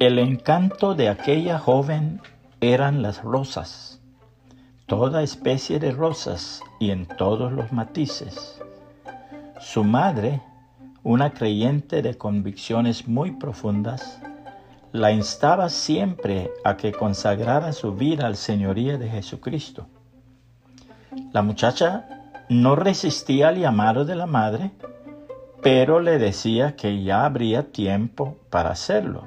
El encanto de aquella joven eran las rosas, toda especie de rosas y en todos los matices. Su madre, una creyente de convicciones muy profundas, la instaba siempre a que consagrara su vida al señoría de Jesucristo. La muchacha no resistía al llamado de la madre, pero le decía que ya habría tiempo para hacerlo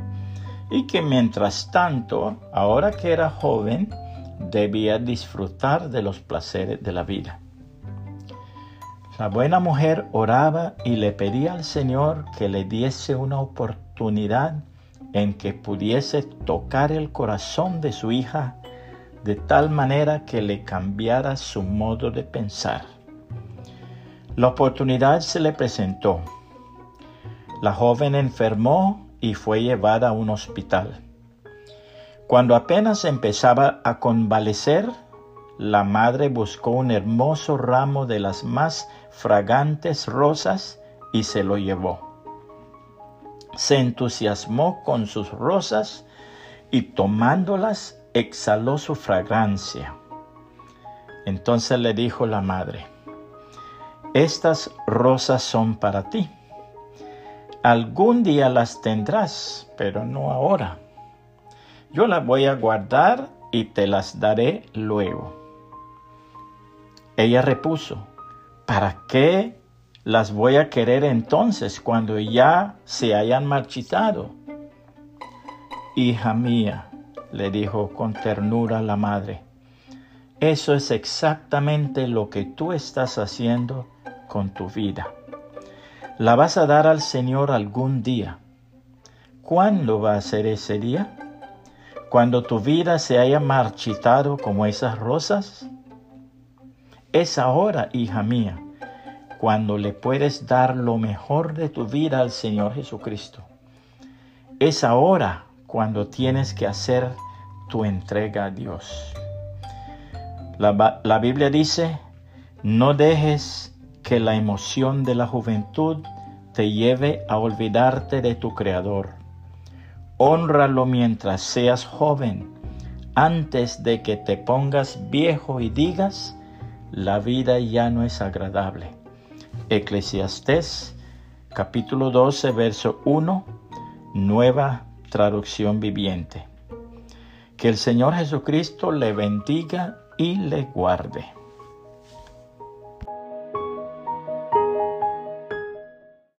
y que mientras tanto, ahora que era joven, debía disfrutar de los placeres de la vida. La buena mujer oraba y le pedía al Señor que le diese una oportunidad en que pudiese tocar el corazón de su hija de tal manera que le cambiara su modo de pensar. La oportunidad se le presentó. La joven enfermó y fue llevada a un hospital. Cuando apenas empezaba a convalecer, la madre buscó un hermoso ramo de las más fragantes rosas y se lo llevó. Se entusiasmó con sus rosas y tomándolas exhaló su fragancia. Entonces le dijo la madre, estas rosas son para ti. Algún día las tendrás, pero no ahora. Yo las voy a guardar y te las daré luego. Ella repuso, ¿para qué las voy a querer entonces cuando ya se hayan marchitado? Hija mía, le dijo con ternura la madre, eso es exactamente lo que tú estás haciendo con tu vida. La vas a dar al Señor algún día. ¿Cuándo va a ser ese día? ¿Cuando tu vida se haya marchitado como esas rosas? Es ahora, hija mía, cuando le puedes dar lo mejor de tu vida al Señor Jesucristo. Es ahora cuando tienes que hacer tu entrega a Dios. La, la Biblia dice, no dejes que la emoción de la juventud te lleve a olvidarte de tu Creador. Honralo mientras seas joven, antes de que te pongas viejo y digas, la vida ya no es agradable. Eclesiastés capítulo 12, verso 1, nueva traducción viviente. Que el Señor Jesucristo le bendiga y le guarde.